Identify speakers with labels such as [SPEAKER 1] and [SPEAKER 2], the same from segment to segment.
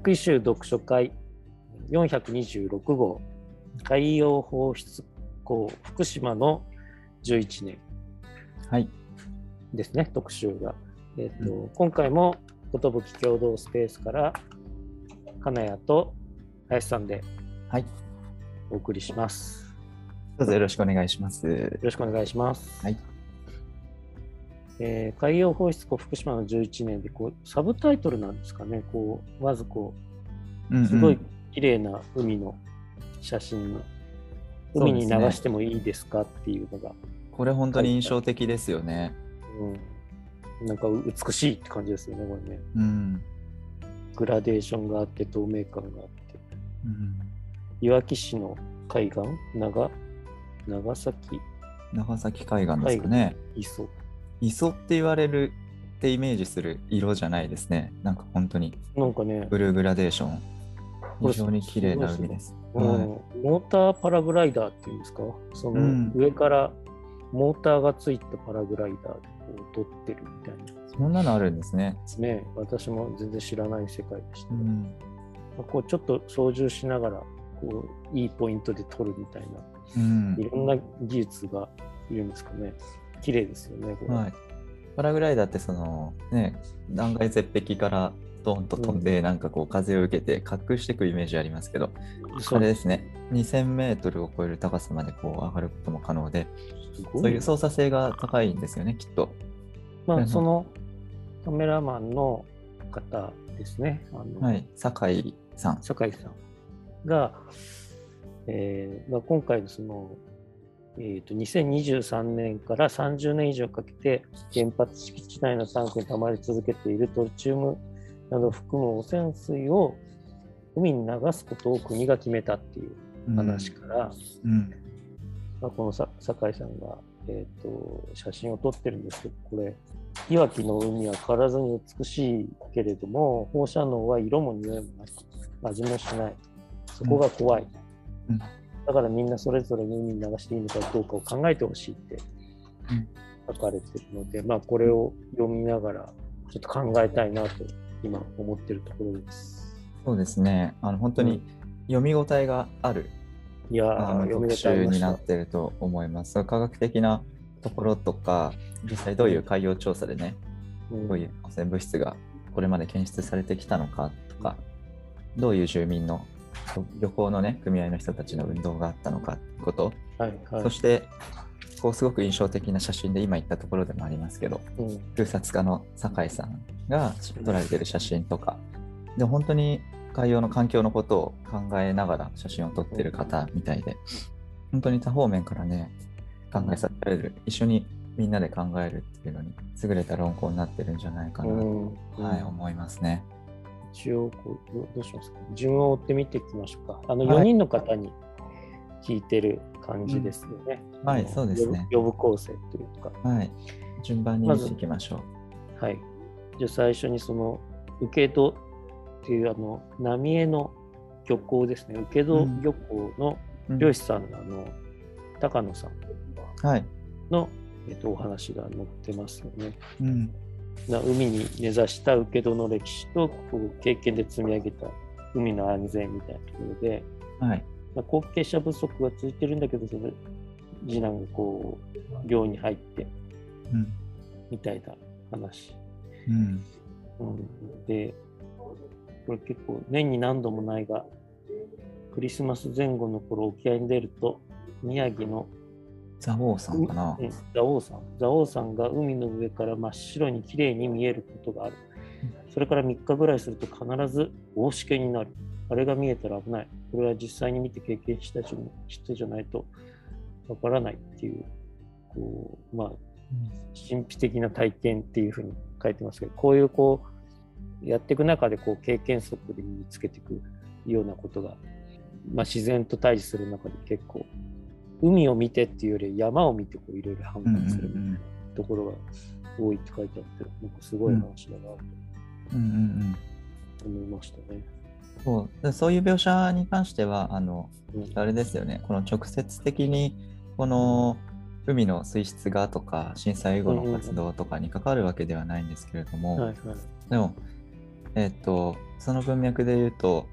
[SPEAKER 1] えービッグイシュー読書会426号海洋放出港福島の11年
[SPEAKER 2] はい。
[SPEAKER 1] ですね、特集が。えっと
[SPEAKER 2] う
[SPEAKER 1] 今回も寿共同スペースから金谷と林さんで
[SPEAKER 2] はい。
[SPEAKER 1] お送りします。
[SPEAKER 2] どうぞよろしくお願いします。
[SPEAKER 1] よろしくお願いします。
[SPEAKER 2] はい。
[SPEAKER 1] えー海洋放出港福島の11年でこうサブタイトルなんですかね、こうまずこ
[SPEAKER 2] うん
[SPEAKER 1] うすごい綺麗な海の写真、海に流
[SPEAKER 2] そうですね
[SPEAKER 1] してもいいですかっていうのが、
[SPEAKER 2] これ本当に印象的ですよね。
[SPEAKER 1] うん、なんか美しいって感じですよね、これね。
[SPEAKER 2] うん。
[SPEAKER 1] グラデーションがあって、透明感があって。
[SPEAKER 2] うん
[SPEAKER 1] いわき市の海岸、長長崎？
[SPEAKER 2] 長崎海岸ですかね。
[SPEAKER 1] 磯。
[SPEAKER 2] 磯って言われるってイメージする色じゃないですね。なんか本当に
[SPEAKER 1] なんかね、
[SPEAKER 2] ブルーグラデーション。非常に綺麗な海です。
[SPEAKER 1] うん
[SPEAKER 2] はい
[SPEAKER 1] モーターパラグライダーっていうんですか、その
[SPEAKER 2] うん
[SPEAKER 1] 上からモーターがついたパラグライダーでこう撮ってるみたいな
[SPEAKER 2] そんなのあるんですね。
[SPEAKER 1] ですね。私も全然知らない世界でした。
[SPEAKER 2] うん。
[SPEAKER 1] まあこうちょっと操縦しながらこういいポイントで撮るみたいな、
[SPEAKER 2] うん
[SPEAKER 1] いろんな技術がいるんですかね。綺麗ですよね、これ。
[SPEAKER 2] はい。パラグライダーってそのね、断崖絶壁からドーンと飛んで、なんかこう風を受けて滑空していくイメージありますけど、
[SPEAKER 1] そ
[SPEAKER 2] そうれですね。2000メートルを超える高さまでこう上がることも可能で、そういう操作性が高いんですよね、きっと。
[SPEAKER 1] まあ、
[SPEAKER 2] うん
[SPEAKER 1] そのカメラマンの方ですね。あの
[SPEAKER 2] はい。酒井さん。
[SPEAKER 1] 酒井さんが、えーまあ、今回のその、えー、と2023年から30年以上かけて原発敷地内のタンクに溜まり続けているトリチウムなどを含む汚染水を海に流すことを国が決めたっていう話から、
[SPEAKER 2] うん。
[SPEAKER 1] まあ、このさ酒井さんが、えー、と写真を撮ってるんですけどこれいわきの海は変わらずに美しいけれども放射能は色も匂いもなく味もしない。そこが怖い、
[SPEAKER 2] うん
[SPEAKER 1] だからみんなそれぞれに海に流していいのかどうかを考えてほしいって
[SPEAKER 2] うん
[SPEAKER 1] 書かれてるので、まあこれを読みながらちょっと考えたいなと今思ってるところです。
[SPEAKER 2] そうですね。あの本当に読み応えがある、
[SPEAKER 1] いやー
[SPEAKER 2] あの
[SPEAKER 1] 読み応え
[SPEAKER 2] になってると思います。科学的なところとか、実際どういう海洋調査でね、
[SPEAKER 1] うん
[SPEAKER 2] どういう汚染物質がこれまで検出されてきたのかとか、どういう住民の漁港のね、組合の人たちの運動があったのかってこと、
[SPEAKER 1] はいはい。
[SPEAKER 2] そして、こうすごく印象的な写真で今言ったところでもありますけど、
[SPEAKER 1] うん。
[SPEAKER 2] 空撮家の酒井さんが撮られてる写真とか、で本当に海洋の環境のことを考えながら写真を撮ってる方みたいで、本当に多方面からね、考えさせられる、一緒にみんなで考えるっていうのに優れた論考になってるんじゃないかなと、
[SPEAKER 1] うん。
[SPEAKER 2] はい、思いますね。
[SPEAKER 1] 一応こうどうどうしますか？順を追ってみていきましょうか。あの
[SPEAKER 2] はい。
[SPEAKER 1] 4人の方に聞いてる感じですよね、
[SPEAKER 2] うん。はいそうですね。
[SPEAKER 1] 呼ぶ構成というか。
[SPEAKER 2] はい、順番に見ていきましょう。
[SPEAKER 1] はい。じゃあ最初にその請戸っていうあの浪江の漁港ですね。請戸
[SPEAKER 2] うん
[SPEAKER 1] 漁港の
[SPEAKER 2] うん。
[SPEAKER 1] 漁師さんのあの高野さん。
[SPEAKER 2] はい、
[SPEAKER 1] の、えっと、お話が載ってますよね。
[SPEAKER 2] うん
[SPEAKER 1] な海に根ざした請戸の歴史とこう経験で積み上げた海の安全みたいなところで、
[SPEAKER 2] はい、
[SPEAKER 1] まあ、後継者不足が続いてるんだけどそれ次男がこう寮に入って
[SPEAKER 2] うん
[SPEAKER 1] みたいな話、
[SPEAKER 2] うん。
[SPEAKER 1] うん、でこれ結構年に何度もないがクリスマス前後の頃沖合に出ると宮城の
[SPEAKER 2] 蔵王さんかな。
[SPEAKER 1] うん蔵王山蔵王山が海の上から真っ白に綺麗に見えることがある。それから3日ぐらいすると必ず大しけになる。あれが見えたら危ない。これは実際に見て経験した人人じゃないとわからないっていうこうまあ神秘的な体験っていうふうに書いてますけどこういうこうやっていく中でこう経験則で身につけていくようなことが、まあ、自然と対峙する中で結構海を見てっていうより山を見てこういろいろ判
[SPEAKER 2] うんうん
[SPEAKER 1] 断するところが多いって書いてあってなんかすごい話だなと
[SPEAKER 2] うんうんうん
[SPEAKER 1] 思いましたね。
[SPEAKER 2] そうでそういう描写に関してはあの
[SPEAKER 1] うん
[SPEAKER 2] あれですよねこの直接的にこの海の水質がとか震災後の活動とかに関わるわけではないんですけれども、
[SPEAKER 1] はいはい。
[SPEAKER 2] でも、えっとその文脈で言うと、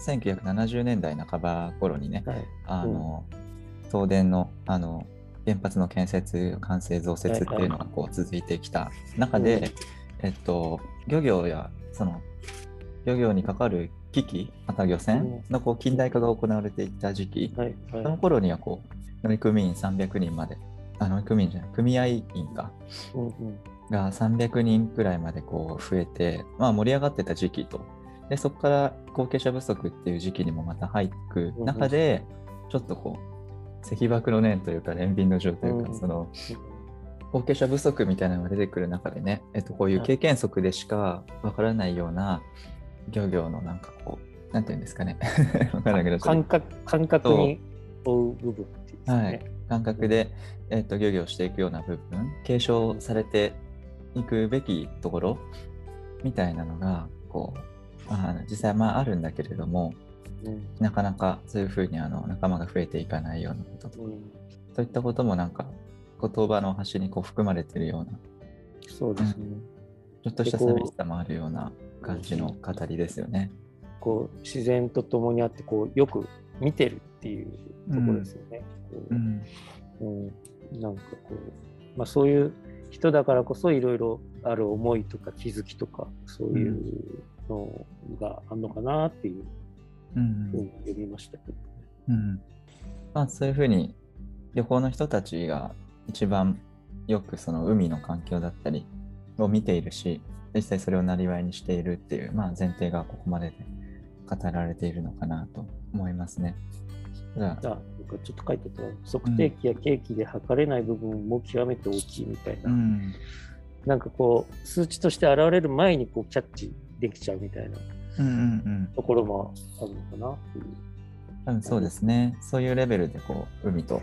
[SPEAKER 2] 1970年代半ば頃にね、
[SPEAKER 1] はい。
[SPEAKER 2] あの、東電のあの原発の建設、完成、増設っていうのがこう続いてきた中で、
[SPEAKER 1] うん
[SPEAKER 2] えっと、漁業やその漁業にかかる機器、また漁船のこう近代化が行われていった時期、
[SPEAKER 1] はい。はい。
[SPEAKER 2] その頃にはこう乗組員300人まで、あ乗組員じゃない、組合員か、
[SPEAKER 1] うんうん。
[SPEAKER 2] が300人くらいまでこう増えて、まあ、盛り上がってた時期と、でそこから後継者不足っていう時期にもまた入ってく中で、ちょっとこう、石爆の念というか、憐憫の情というか、
[SPEAKER 1] うん。
[SPEAKER 2] その後継者不足みたいなのが出てくる中でね、えっと、こういう経験則でしかわからないような漁業のなんかこう、なんていうんですかね、わからないけど、
[SPEAKER 1] 感覚、感覚に追う部分っていうですね。
[SPEAKER 2] はい、感覚で、えっと漁業していくような部分継承されていくべきところみたいなのがこう、まあ、実際まああるんだけれども
[SPEAKER 1] うん
[SPEAKER 2] なかなかそういうふうにあの仲間が増えていかないようなこととか、
[SPEAKER 1] うん。
[SPEAKER 2] そういったこともなんか言葉の端にこう含まれてるような。
[SPEAKER 1] そうですね。
[SPEAKER 2] ちょっとした寂しさもあるような感じの語りですよね。
[SPEAKER 1] こう自然と共にあってこうよく見てるっていうところですよね。こう
[SPEAKER 2] うん。
[SPEAKER 1] うん、なんかこう、まあ、そういう人だからこそいろいろある思いとか気づきとかそういうのがあるのかなっていう読みましたけど、
[SPEAKER 2] うん。まあ、そういうふうに旅行の人たちが一番よくその海の環境だったりを見ているし実際それをなりわいにしているっていう、まあ、前提がここまでで語られているのかなと思いますね。ただ
[SPEAKER 1] あなんかちょっと書いてた測定器や計器で測れない部分も極めて大きいみたいな、
[SPEAKER 2] うん。
[SPEAKER 1] なんかこう数値として現れる前にこうキャッチできちゃうみたいなところもあるのかな。っていう。
[SPEAKER 2] 多分そうですね。そういうレベルでこう海と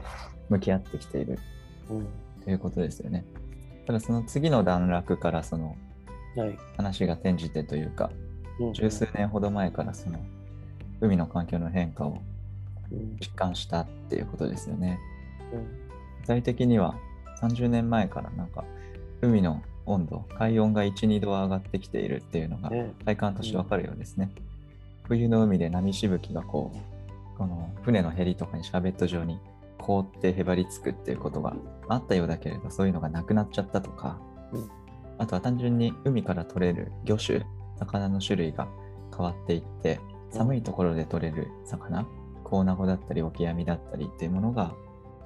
[SPEAKER 2] 向き合ってきている。
[SPEAKER 1] うん。
[SPEAKER 2] ということですよね。ただその次の段落からその
[SPEAKER 1] はい。
[SPEAKER 2] 話が転じてというか
[SPEAKER 1] うん。
[SPEAKER 2] 十数年ほど前からその海の環境の変化を
[SPEAKER 1] うん。
[SPEAKER 2] 実感したっていうことですよね。
[SPEAKER 1] うん。
[SPEAKER 2] 具体的には30年前からなんか海の温度、海温が1、2度上がってきているっていうのが
[SPEAKER 1] ね。
[SPEAKER 2] 体感としてわかるようですね。冬の海で波しぶきがこう、この船のヘリとかにシャーベット状に凍ってへばりつくっていうことがあったようだけれど、そういうのがなくなっちゃったとか、
[SPEAKER 1] うん。
[SPEAKER 2] あとは単純に海から取れる魚種、魚の種類が変わっていって、寒いところで取れる魚、コウナゴだったりオキアミだったりっていうものが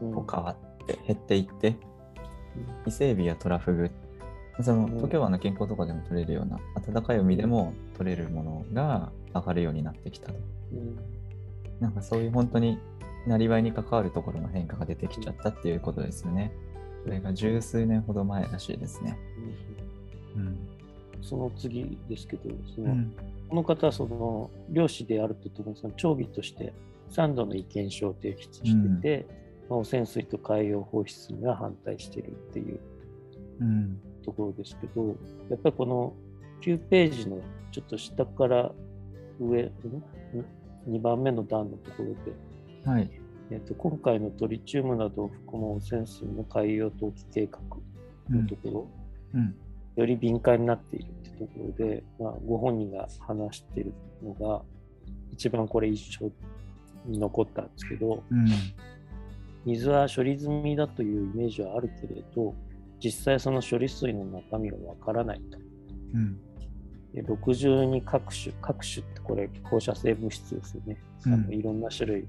[SPEAKER 1] うん。
[SPEAKER 2] こう変わって減っていって、伊勢海老やトラフグ、その
[SPEAKER 1] うん
[SPEAKER 2] 東京湾の近郊とかでも取れるような、暖かい海でも取れるものが上がるようになってきたと。
[SPEAKER 1] うん
[SPEAKER 2] なんかそういう本当になりわいに関わるところの変化が出てきちゃったっていうことですよね。それが十数年ほど前らしいですね。うん。
[SPEAKER 1] その次ですけど、そうの
[SPEAKER 2] ん。
[SPEAKER 1] この方はその漁師であるとともにその長尾として3度の意見書を提出してて、まあ汚染水と海洋放出には反対してるっていう
[SPEAKER 2] うん。
[SPEAKER 1] ところですけど、やっぱりこの9ページのちょっと下から上、ん？2番目の段のところで、
[SPEAKER 2] はい。
[SPEAKER 1] えっと今回のトリチウムなどを含む汚染水の海洋投棄計画のところ、
[SPEAKER 2] うん。
[SPEAKER 1] より敏感になっているってところで、まあ、ご本人が話しているのが、一番これ印象に残ったんですけど、
[SPEAKER 2] うん。
[SPEAKER 1] 水は処理済みだというイメージはあるけれど、実際その処理水の中身がわからないと。
[SPEAKER 2] うん。
[SPEAKER 1] で62各種、各種ってこれ放射性物質ですよね。
[SPEAKER 2] うん
[SPEAKER 1] いろんな種類、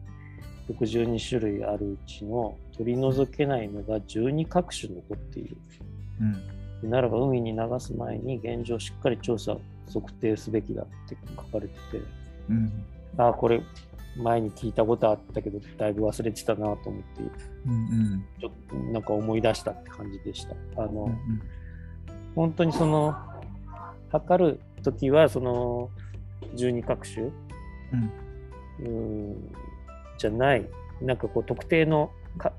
[SPEAKER 1] 62種類あるうちの取り除けないのが12各種残っている。
[SPEAKER 2] うん。
[SPEAKER 1] でならば海に流す前に現状しっかり調査、測定すべきだって書かれてて、
[SPEAKER 2] うん。
[SPEAKER 1] ああ、これ前に聞いたことあったけど、だいぶ忘れてたなと思って、
[SPEAKER 2] うん。
[SPEAKER 1] ちょっとなんか思い出したって感じでした。あの、
[SPEAKER 2] うん。
[SPEAKER 1] 本当にその、測るときは、その、12各種、
[SPEAKER 2] うん。
[SPEAKER 1] ん、じゃない、なんかこう特定のか、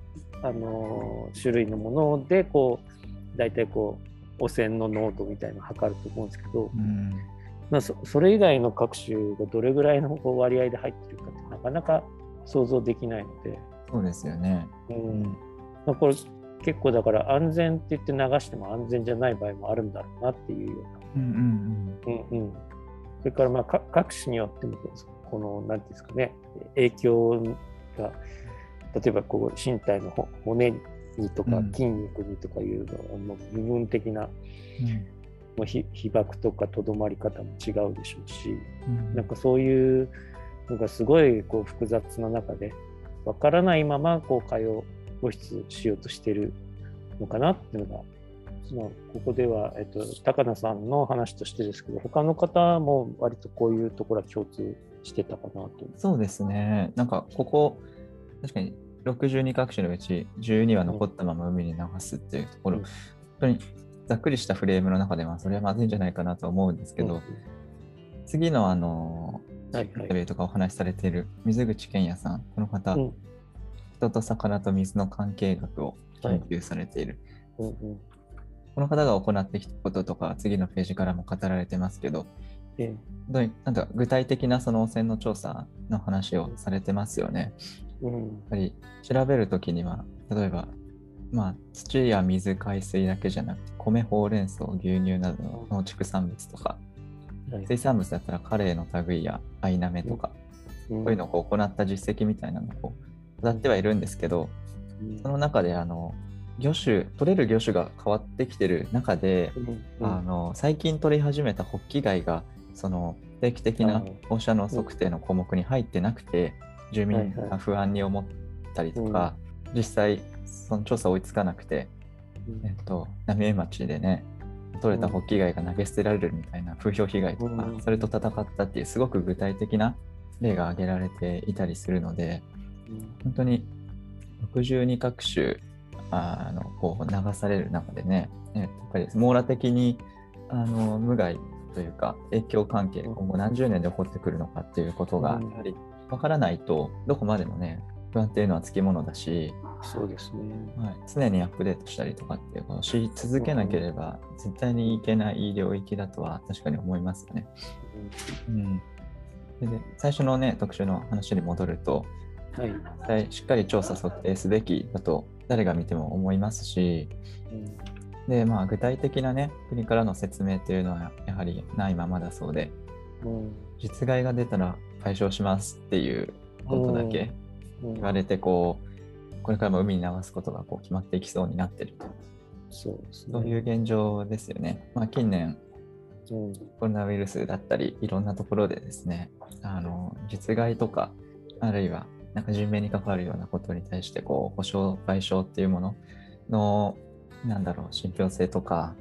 [SPEAKER 1] あのー種類のもので、こう、大体こう、汚染の濃度みたいなのを測ると思うんですけど、
[SPEAKER 2] うん。
[SPEAKER 1] まあ、そそれ以外の各種がどれぐらいの割合で入ってるかってなかなか想像できないので、
[SPEAKER 2] そうですよね。
[SPEAKER 1] うん。まあ、これ結構だから安全って言って流しても安全じゃない場合もあるんだろうなっていうよ
[SPEAKER 2] うんうん
[SPEAKER 1] うな、うんうん、それからまあか各種によってもこの何ていうんですかね。影響が例えばこう身体のほ骨にとか
[SPEAKER 2] うん。
[SPEAKER 1] 筋肉にとかいうのの部分的な、も被爆とかとどまり方も違うでしょうし
[SPEAKER 2] うん
[SPEAKER 1] なんかそういうのがすごいこう複雑な中でわからないままこう海洋放出しようとしてるのかなっていうのが、まあ、ここでは、えっと、高野さんの話としてですけど他の方も割とこういうところは共通してたかなと。
[SPEAKER 2] そうですね。なんかここ、確かに62各種のうち12は残ったまま海に流すっていうところ、
[SPEAKER 1] うん
[SPEAKER 2] 本当にざっくりしたフレームの中ではそれはまずいんじゃないかなと思うんですけど、
[SPEAKER 1] うん
[SPEAKER 2] 次のあの、
[SPEAKER 1] はいはい。
[SPEAKER 2] インタビューとかお話しされている水口健也さん、この方、
[SPEAKER 1] うん。
[SPEAKER 2] 人と魚と水の関係学を研究されている。
[SPEAKER 1] うん。うん
[SPEAKER 2] この方が行ってきたこととか、次のページからも語られてますけど、
[SPEAKER 1] え
[SPEAKER 2] どういなんか具体的なその汚染の調査の話をされてますよね。
[SPEAKER 1] えうん。
[SPEAKER 2] やっぱり調べるときには、例えば、まあ、土や水、海水だけじゃなくて、米、ほうれん草、牛乳などの農畜産物とか、
[SPEAKER 1] はい。
[SPEAKER 2] 水産物だったらカレイの類やアイナメとか、
[SPEAKER 1] うん。
[SPEAKER 2] こういうのを行った実績みたいなのを語ってはいるんですけど、
[SPEAKER 1] うん。
[SPEAKER 2] その中であの魚種、取れる魚種が変わってきてる中で、
[SPEAKER 1] うん。
[SPEAKER 2] あの最近取り始めたホッキ貝がその定期的な放射能測定の項目に入ってなくて、住民が不安に思ったりとか、実際その調査追いつかなくて、
[SPEAKER 1] うん。
[SPEAKER 2] えっと、浪江町でね取れたホッキ貝が投げ捨てられるみたいな風評被害とか、
[SPEAKER 1] うん。
[SPEAKER 2] それと戦ったっていうすごく具体的な例が挙げられていたりするので本当に62各種あのこう流される中でねえやっぱり網羅的にあの無害というか影響関係
[SPEAKER 1] うん。
[SPEAKER 2] 今後何十年で起こってくるのかっていうことが
[SPEAKER 1] うん。
[SPEAKER 2] やはり分からないとどこまでもね不安っていうのはつきものだし、
[SPEAKER 1] そうですね。
[SPEAKER 2] はい、常にアップデートしたりとかっていうことをし続けなければ絶対にいけない領域だとは確かに思いますよね。うん、でで最初のね特集の話に戻ると
[SPEAKER 1] はい。
[SPEAKER 2] しっかり調査測定すべきだと誰が見ても思いますし
[SPEAKER 1] うん。
[SPEAKER 2] で、まあ、具体的なね国からの説明っていうのはやはりないままだそうで
[SPEAKER 1] うん。
[SPEAKER 2] 実害が出たら解消しますっていうことだけ
[SPEAKER 1] うん
[SPEAKER 2] 言われてこうこれからも海に流すことがこう決まっていきそうになってると。
[SPEAKER 1] そうですね。
[SPEAKER 2] そういう現状ですよね。まあ、近年
[SPEAKER 1] うん。
[SPEAKER 2] コロナウイルスだったりいろんなところでですねあの実害とかあるいはなんか人命に関わるようなことに対してこう保証賠償っていうもののなんだろう信憑性とか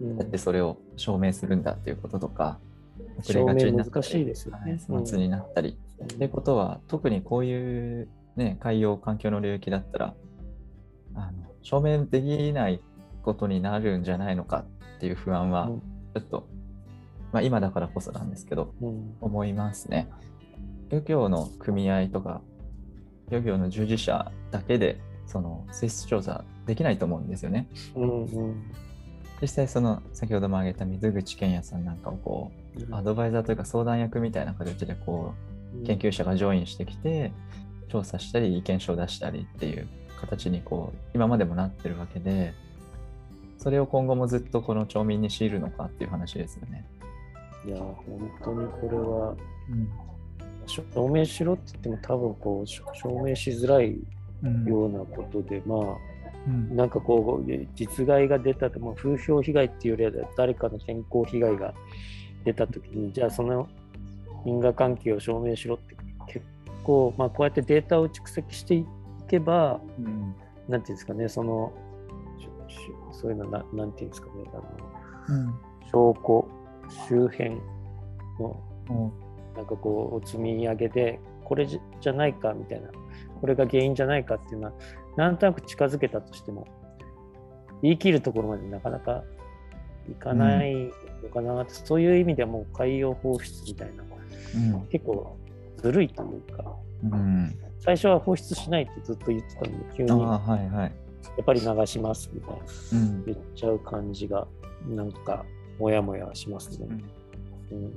[SPEAKER 1] うん。
[SPEAKER 2] だってそれを証明するんだっていうこととか遅れがちになったり
[SPEAKER 1] 難しいですよね。
[SPEAKER 2] 末になったり、っていうことは特にこういう、ね、海洋環境の領域だったらあの証明できないことになるんじゃないのかっていう不安は
[SPEAKER 1] うん。
[SPEAKER 2] ちょっと、まあ、今だからこそなんですけど
[SPEAKER 1] うん。
[SPEAKER 2] 思いますね。漁業の組合とか漁業の従事者だけでその水質調査できないと思うんですよね。
[SPEAKER 1] うんうん。
[SPEAKER 2] 実際その先ほども挙げた水口健也さんなんかをこうアドバイザーというか相談役みたいな形でこう研究者がジョインしてきて調査したり意見書を出したりっていう形にこう今までもなってるわけでそれを今後もずっとこの町民に強いるのかっていう話ですよね。
[SPEAKER 1] いや、本当にこれは、証明しろって言っても多分こう、し証明しづらいようなことで、まあ、
[SPEAKER 2] うん。
[SPEAKER 1] なんかこう、実害が出たと、まあ、風評被害っていうよりは誰かの健康被害が出たときに、じゃあその因果関係を証明しろって結構、まあ、こうやってデータを蓄積していけば、
[SPEAKER 2] うん。
[SPEAKER 1] なんていうんですかね、その、そういうのな、なんていうんですかね、あの
[SPEAKER 2] うん。
[SPEAKER 1] 証拠、周辺の
[SPEAKER 2] も
[SPEAKER 1] なんかこう、お積み上げで、これじじゃないかみたいな、これが原因じゃないかっていうのは、なんとなく近づけたとしても、言い切るところまでなかなかいかないのかなって、そういう意味ではもう海洋放出みたいな、
[SPEAKER 2] ううん。
[SPEAKER 1] 結構ずるいというか、
[SPEAKER 2] うん。
[SPEAKER 1] 最初は放出しないってずっと言ってたので、急に
[SPEAKER 2] はいはい。
[SPEAKER 1] っぱり流しますみたいな。
[SPEAKER 2] うん。
[SPEAKER 1] 言っちゃう感じが、なんか、もやもやしますね。うん。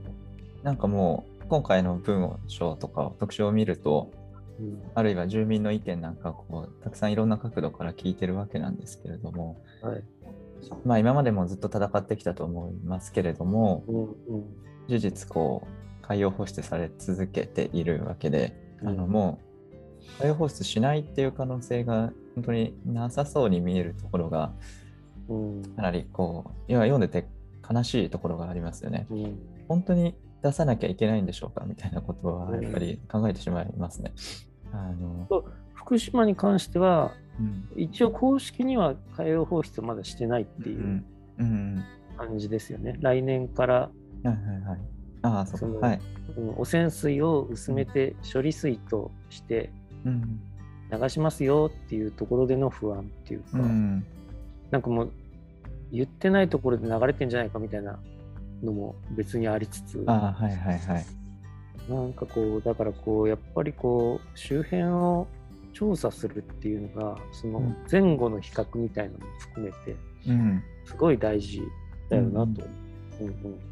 [SPEAKER 2] なんかもう今回の文章とか特集を見ると
[SPEAKER 1] うん。
[SPEAKER 2] あるいは住民の意見なんかこうたくさんいろんな角度から聞いてるわけなんですけれども
[SPEAKER 1] はい。
[SPEAKER 2] まあ今までもずっと戦ってきたと思いますけれども
[SPEAKER 1] うんうん。
[SPEAKER 2] 事実こう海洋放出され続けているわけで、あのもう海洋放出しないっていう可能性が本当になさそうに見えるところが
[SPEAKER 1] うん
[SPEAKER 2] かなりこう今読んでて悲しいところがありますよね。
[SPEAKER 1] うん
[SPEAKER 2] 本当に出さなきゃいけないんでしょうかみたいなことはやっぱり考えてしまいますね。あの
[SPEAKER 1] 福島に関しては、
[SPEAKER 2] うん
[SPEAKER 1] 一応公式には海洋放出まだしてないっていう
[SPEAKER 2] うんうん
[SPEAKER 1] 感じですよね。来年から
[SPEAKER 2] はいはいはい。ああ、そ
[SPEAKER 1] の
[SPEAKER 2] か。はい。
[SPEAKER 1] うん汚染水を薄めて処理水として
[SPEAKER 2] うん。
[SPEAKER 1] 流しますよっていうところでの不安っていうか、
[SPEAKER 2] うん。
[SPEAKER 1] なんかもう言ってないところで流れてんじゃないかみたいなのも別にありつつ、
[SPEAKER 2] ああ、はいはいはい。
[SPEAKER 1] なんかこう、だからこう、やっぱりこう、周辺を調査するっていうのが、その
[SPEAKER 2] うん
[SPEAKER 1] 前後の比較みたいなのも含めて、
[SPEAKER 2] うん。
[SPEAKER 1] すごい大事だよなと。うんうん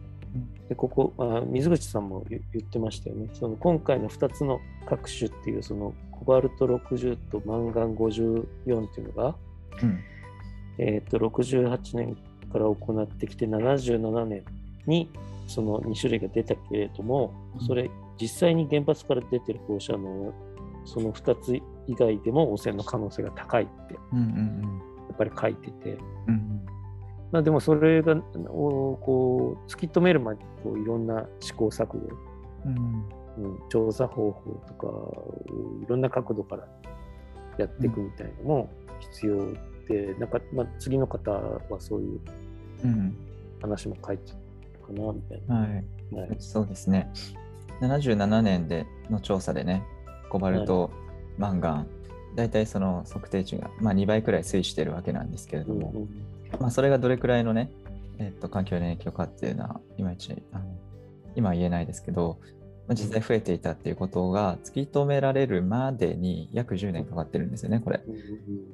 [SPEAKER 1] でここあ、水口さんも言言ってましたよね。その今回の2つの各種っていう、そのコバルト60とマンガン54っていうのが、
[SPEAKER 2] うん。
[SPEAKER 1] えー、と68年から行ってきて77年にその2種類が出たけれども、
[SPEAKER 2] うん
[SPEAKER 1] それ実際に原発から出てる放射能その2つ以外でも汚染の可能性が高いってやっぱり書いてて、
[SPEAKER 2] うん。うん。
[SPEAKER 1] まあ、でもそれがおこう突き止めるまでこういろんな試行錯誤、
[SPEAKER 2] うん。
[SPEAKER 1] うん、調査方法とかいろんな角度からやっていくみたいなのも必要で、なんか、まあ、次の方はそういう
[SPEAKER 2] うん。
[SPEAKER 1] 話も書いてるかなみたいな。
[SPEAKER 2] はい。
[SPEAKER 1] はい
[SPEAKER 2] そうですね。77年での調査でね、コバルト、マンガン、大体その測定値が、まあ、2倍くらい推移してるわけなんですけれども、
[SPEAKER 1] うん
[SPEAKER 2] まあ、それがどれくらいのね、えっと、環境に影響かっていうのは、いまいちあの今は言えないですけど、まあ、実際増えていたっていうことが突き止められるまでに約10年かかってるんですよね、これ。
[SPEAKER 1] うんうん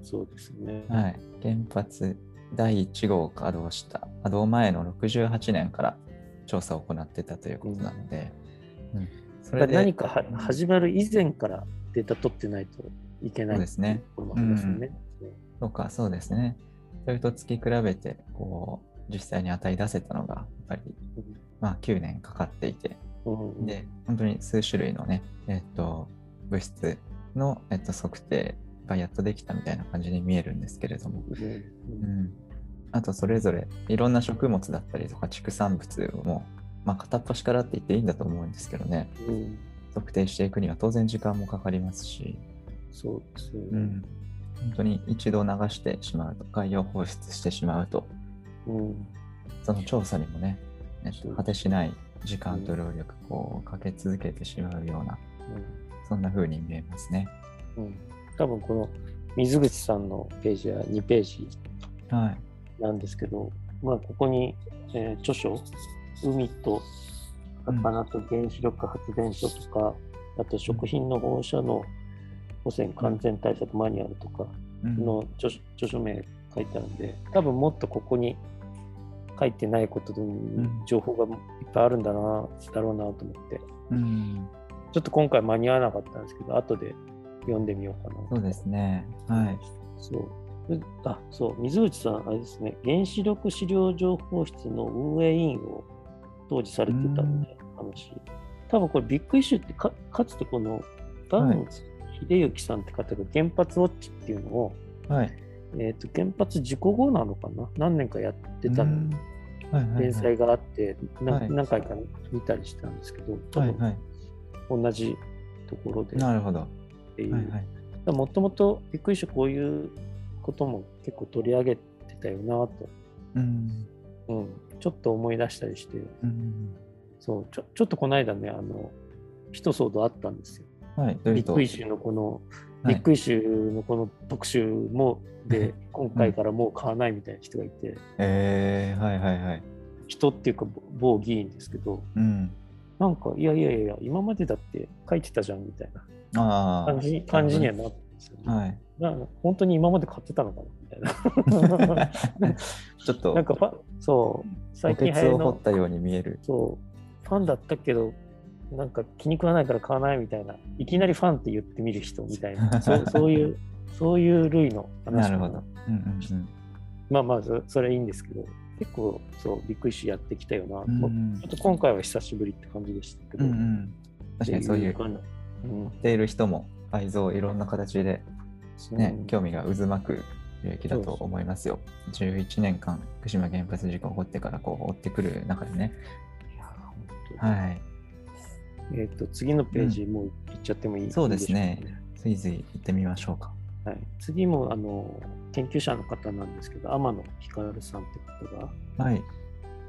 [SPEAKER 1] そうですね。
[SPEAKER 2] はい。原発第1号を稼働した、稼働前の68年から調査を行ってたということなので、うんそ
[SPEAKER 1] やっぱり何か始まる以前からデータ取ってないといけない
[SPEAKER 2] そうですね。そうか、そうですね。それと突き比べて、こう、実際に値出せたのが、やっぱり、まあ、9年かかっていて、で、本当に数種類のね、えっと、物質の、えっと、測定がやっとできたみたいな感じに見えるんですけれども、
[SPEAKER 1] うん
[SPEAKER 2] うん。あと、それぞれ、いろんな食物だったりとか、畜産物も、まあ、片っ端からって言っていいんだと思うんですけどね、
[SPEAKER 1] うん。
[SPEAKER 2] 測定していくには当然時間もかかりますし、
[SPEAKER 1] そうですよね。
[SPEAKER 2] うん、本当に一度流してしまうと、海洋放出してしまうと、
[SPEAKER 1] うん
[SPEAKER 2] その調査にもね、えっと果てしない時間と労力をかけ続けてしまうような、そんな風に見えますね。
[SPEAKER 1] うんうん多分この水口さんのページは2ページ
[SPEAKER 2] はい。
[SPEAKER 1] なんですけど、まあ、ここに、えー著書、海と魚と原子力発電所とか、あと食品の放射能汚染完全対策マニュアルとか
[SPEAKER 2] うん
[SPEAKER 1] の著書著書名書いてあるんで、多分もっとここに書いてないことに
[SPEAKER 2] ん
[SPEAKER 1] 情報がいっぱいあるんだな、だろうなと思って、
[SPEAKER 2] うん、
[SPEAKER 1] ちょっと今回間に合わなかったんですけど、後で読んでみようかな。
[SPEAKER 2] そうですね。はい。
[SPEAKER 1] そう。であ、そう、水口さん、あれですね、原子力資料情報室の運営委員を当時されてたんで、話。多分これビッグイシューってか、かつてこの、バ
[SPEAKER 2] はい
[SPEAKER 1] ン秀幸さんって方が原発ウォッチっていうのを、
[SPEAKER 2] はい。
[SPEAKER 1] えっ、と、原発事故後なのかな？何年かやってたの、
[SPEAKER 2] うんはいはいはい
[SPEAKER 1] 連載があって、な
[SPEAKER 2] はい
[SPEAKER 1] 何回か見たりしたんですけど、多分
[SPEAKER 2] はいはい。
[SPEAKER 1] 同じところでっ
[SPEAKER 2] なるほど。
[SPEAKER 1] ていう。
[SPEAKER 2] はいはい。
[SPEAKER 1] もともとビッグイシューこういうことも結構取り上げてたよなと、
[SPEAKER 2] うん。
[SPEAKER 1] うん、ちょっと思い出したりして、
[SPEAKER 2] うん。
[SPEAKER 1] そうちょちょっとこの間ね、あの、一騒動あったんですよ。
[SPEAKER 2] はい。
[SPEAKER 1] ビッグイシューのこの、
[SPEAKER 2] はい
[SPEAKER 1] ビッグイシューのこの特集も、で、今回からもう買わないみたいな人がいて、
[SPEAKER 2] えー、はいはいはい。
[SPEAKER 1] 人っていうか某議員ですけど、
[SPEAKER 2] うん。
[SPEAKER 1] なんか、いやいやいや、今までだって書いてたじゃんみたいな
[SPEAKER 2] ああ。
[SPEAKER 1] 感じ感じにはなったんですよね。
[SPEAKER 2] はい。
[SPEAKER 1] な本当に今まで買ってたのかなみたいな。
[SPEAKER 2] ちょっと、
[SPEAKER 1] なんかファ、そう、最近流行りの。そう、ファンだったけど、なんか気に食わないから買わないみたいな、いきなりファンって言ってみる人みたいな、そうそういう、そういう類の話
[SPEAKER 2] なるほど。うんうんうん。
[SPEAKER 1] まあまあそ、それいいんですけど、結構そうびっくりしやってきたよな、
[SPEAKER 2] うん
[SPEAKER 1] もうちょっと今回は久しぶりって感じでしたけど、
[SPEAKER 2] うんうん、確かにそういう
[SPEAKER 1] って感じうん
[SPEAKER 2] っている人も倍増いろんな形で、ね
[SPEAKER 1] うん
[SPEAKER 2] 興味が渦巻く領域だと思いますよ。11年間福島原発事故起こってからこう追ってくる中でね。
[SPEAKER 1] いや本当に
[SPEAKER 2] はい。
[SPEAKER 1] えっ、と次のページもう行っちゃってもいい、
[SPEAKER 2] そうですね。
[SPEAKER 1] いい
[SPEAKER 2] 行ってみましょうか。
[SPEAKER 1] はい、次もあの研究者の方なんですけど天野光さんって方が
[SPEAKER 2] はい。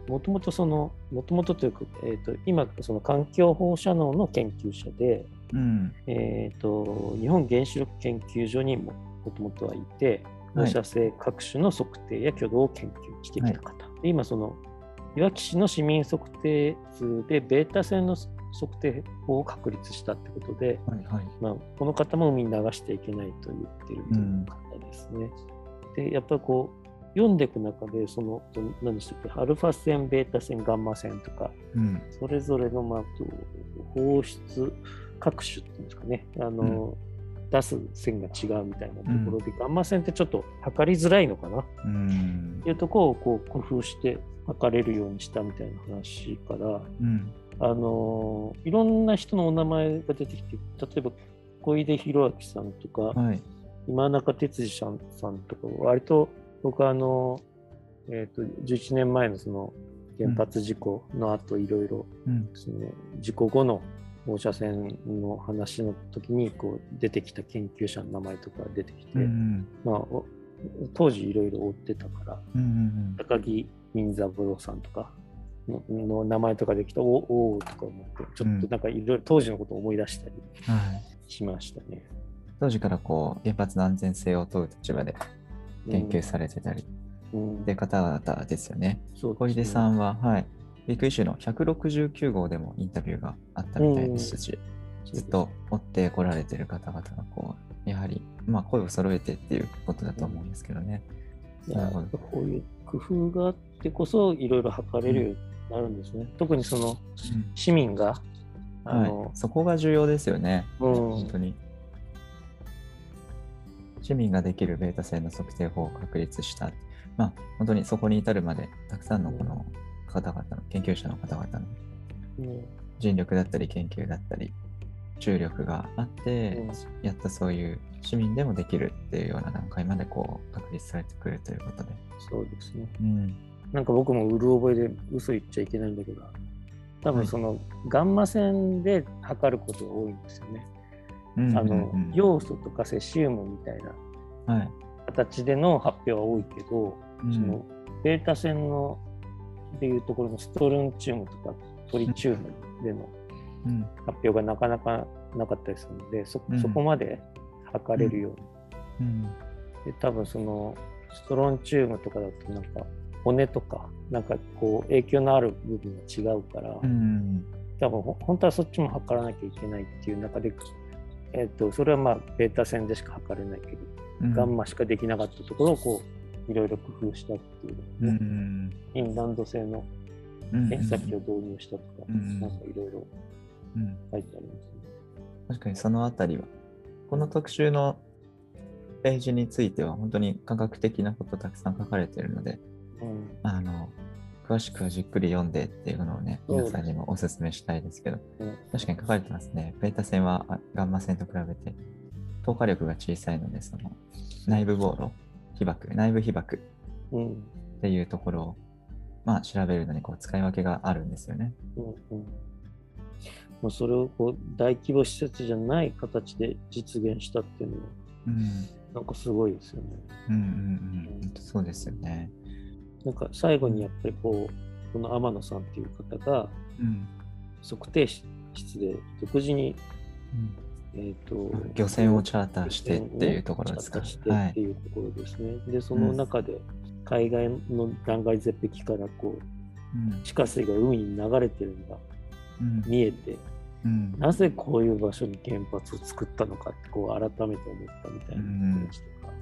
[SPEAKER 1] もともとそのもともとというか、えー、と今その環境放射能の研究者で、
[SPEAKER 2] うん。
[SPEAKER 1] えー、と日本原子力研究所にももともとはいて
[SPEAKER 2] はい。
[SPEAKER 1] 放射性各種の測定や挙動を研究してきた方、で今そのいわき市の市民測定図でベータ線の測定法を確立したってことで、
[SPEAKER 2] はいはい。
[SPEAKER 1] まあ、この方も海に流してはいけないと言ってるという方ですね。でやっぱりこう読んでいく中でそのと何でしたっけアルファ線ベータ線ガンマ線とか
[SPEAKER 2] うん。
[SPEAKER 1] それぞれの、まあ、と放出各種っていうんですかねあの、出す線が違うみたいなところで、ガンマ線ってちょっと測りづらいのかな？っ
[SPEAKER 2] うん
[SPEAKER 1] ていうところをこう工夫して測れるようにしたみたいな話から
[SPEAKER 2] うん。
[SPEAKER 1] あのいろんな人のお名前が出てきて例えば小出弘明さんとか、
[SPEAKER 2] はい。
[SPEAKER 1] 今中哲司さんさんとか割と僕はあの、えー、と11年前のその原発事故の後いろいろ事故後の放射線の話の時にこう出てきた研究者の名前とか出てきて、
[SPEAKER 2] うん。
[SPEAKER 1] まあ、お当時いろいろ追ってたから
[SPEAKER 2] うん。うん。
[SPEAKER 1] 高木任三郎さんとかのの名前とかできたおおーとか思ってちょっとなんかいろいろ当時のことを思い出したり
[SPEAKER 2] はい。
[SPEAKER 1] しましたね。
[SPEAKER 2] 当時からこう原発の安全性を問う立場で研究されてたり、
[SPEAKER 1] うん、
[SPEAKER 2] で方々ですよね。小出さんは、はい、ビッグイシューの169号でもインタビューがあったみたいですし、ずっと追ってこられてる方々がこう、やはり、まあ、声を揃えてっていうことだと思うんですけどね。なるほど
[SPEAKER 1] こういう工夫があってこそいろいろ測れるなるんですね。特にその市民が、あ
[SPEAKER 2] はい
[SPEAKER 1] の、
[SPEAKER 2] そこが重要ですよね。
[SPEAKER 1] うん
[SPEAKER 2] 本当に。市民ができるベータ線の測定法を確立した。まあ、本当にそこに至るまで、たくさんのこの方々の、研究者の方々の
[SPEAKER 1] うん
[SPEAKER 2] 尽力だったり研究だったり注力があって、
[SPEAKER 1] うん
[SPEAKER 2] やっとそういう市民でもできるっていうような段階までこう確立されてくるということで。
[SPEAKER 1] そうですね。
[SPEAKER 2] うん。
[SPEAKER 1] なんか僕もうる覚えで嘘言っちゃいけないんだけど、多分そのガンマ線で測ることが多いんですよね。
[SPEAKER 2] うん
[SPEAKER 1] あの
[SPEAKER 2] うん。うん
[SPEAKER 1] 要素とかセシウムみたいな
[SPEAKER 2] はい。
[SPEAKER 1] 形での発表は多いけど、
[SPEAKER 2] うん。
[SPEAKER 1] そのベータ線のでいうところのストロンチウムとかトリチウムでの
[SPEAKER 2] うん。
[SPEAKER 1] 発表がなかなかなかったりするので、そ
[SPEAKER 2] うん。
[SPEAKER 1] そこまで測れるように。
[SPEAKER 2] うん。
[SPEAKER 1] で多分そのストロンチウムとかだとなんか骨とかなんかこう影響のある部分が違うから、
[SPEAKER 2] うん。
[SPEAKER 1] 多分ほ本当はそっちも測らなきゃいけないっていう中で、えっとそれはまあベータ線でしか測れないけど、
[SPEAKER 2] うん。
[SPEAKER 1] ガンマしかできなかったところをこういろいろ工夫したっていう。
[SPEAKER 2] うん。
[SPEAKER 1] フィンランド製の
[SPEAKER 2] うん。
[SPEAKER 1] 検査機を導入したとか、
[SPEAKER 2] うん。
[SPEAKER 1] なんかいろいろ
[SPEAKER 2] うん。
[SPEAKER 1] 書いてありますね。
[SPEAKER 2] 確かにそのあたりは、この特集のページについては本当に科学的なことたくさん書かれているので、
[SPEAKER 1] うん
[SPEAKER 2] あの、詳しくはじっくり読んでっていうのをね、皆さんにもお勧めしたいですけど、
[SPEAKER 1] うん
[SPEAKER 2] 確かに書かれてますね。ベータ線はあガンマ線と比べて、透過力が小さいので、その内部暴露、被曝、内部被曝
[SPEAKER 1] うん
[SPEAKER 2] っていうところを、まあ、調べるのにこう使い分けがあるんですよね。
[SPEAKER 1] うんうんもうそれをこう大規模施設じゃない形で実現したっていうのは
[SPEAKER 2] うん。
[SPEAKER 1] なんかすごいですよね。
[SPEAKER 2] うんうんうん。そうですよね。
[SPEAKER 1] なんか最後にやっぱりこうこの天野さんっていう方が
[SPEAKER 2] うん。
[SPEAKER 1] 測定室で独自に、
[SPEAKER 2] うん。
[SPEAKER 1] えー、と
[SPEAKER 2] 漁船をチャーターしてっていうところですか。
[SPEAKER 1] チャーターしてっていうところですね。でその中で海外の断崖絶壁からこう
[SPEAKER 2] うん。
[SPEAKER 1] 地下水が海に流れてるのが
[SPEAKER 2] うん。
[SPEAKER 1] 見えて
[SPEAKER 2] うん。
[SPEAKER 1] なぜこういう場所に原発を作ったのかってこう改めて思ったみたいな話とか、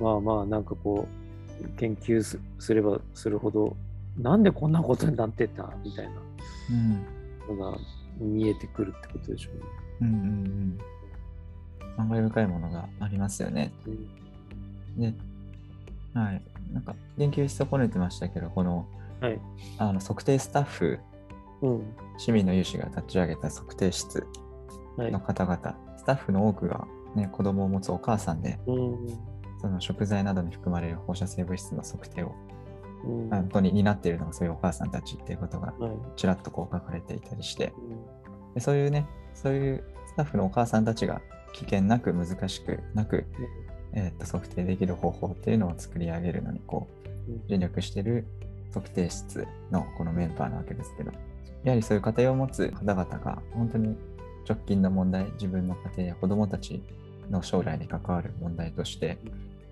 [SPEAKER 1] まあまあなんかこう研究すすればするほどなんでこんなことになってたみたい
[SPEAKER 2] うん
[SPEAKER 1] なのが見えてくるってことでしょうね。
[SPEAKER 2] うんうんうん感慨深いものがありますよね。
[SPEAKER 1] うん
[SPEAKER 2] で、はい。なんか研究し損ねてましたけど、この
[SPEAKER 1] はい。
[SPEAKER 2] あの測定スタッフ、
[SPEAKER 1] うん。
[SPEAKER 2] 市民の有志が立ち上げた測定室
[SPEAKER 1] はい
[SPEAKER 2] の。方々、スタッフの多くが、ね、子供を持つお母さんで、
[SPEAKER 1] うん。
[SPEAKER 2] その食材などに含まれる放射性物質の測定を
[SPEAKER 1] うん。
[SPEAKER 2] 本当に担っているのがそういうお母さんたちっていうことが
[SPEAKER 1] はい。
[SPEAKER 2] ちらっとこう書かれていたりして。
[SPEAKER 1] うん。
[SPEAKER 2] でそういうねそういうスタッフのお母さんたちが危険なく難しくなく、えー、と測定できる方法っていうのを作り上げるのにこう
[SPEAKER 1] うん。
[SPEAKER 2] 尽力している測定室のこのメンバーなわけですけどやはりそういう家庭を持つ方々が本当に直近の問題自分の家庭や子どもたちの将来に関わる問題として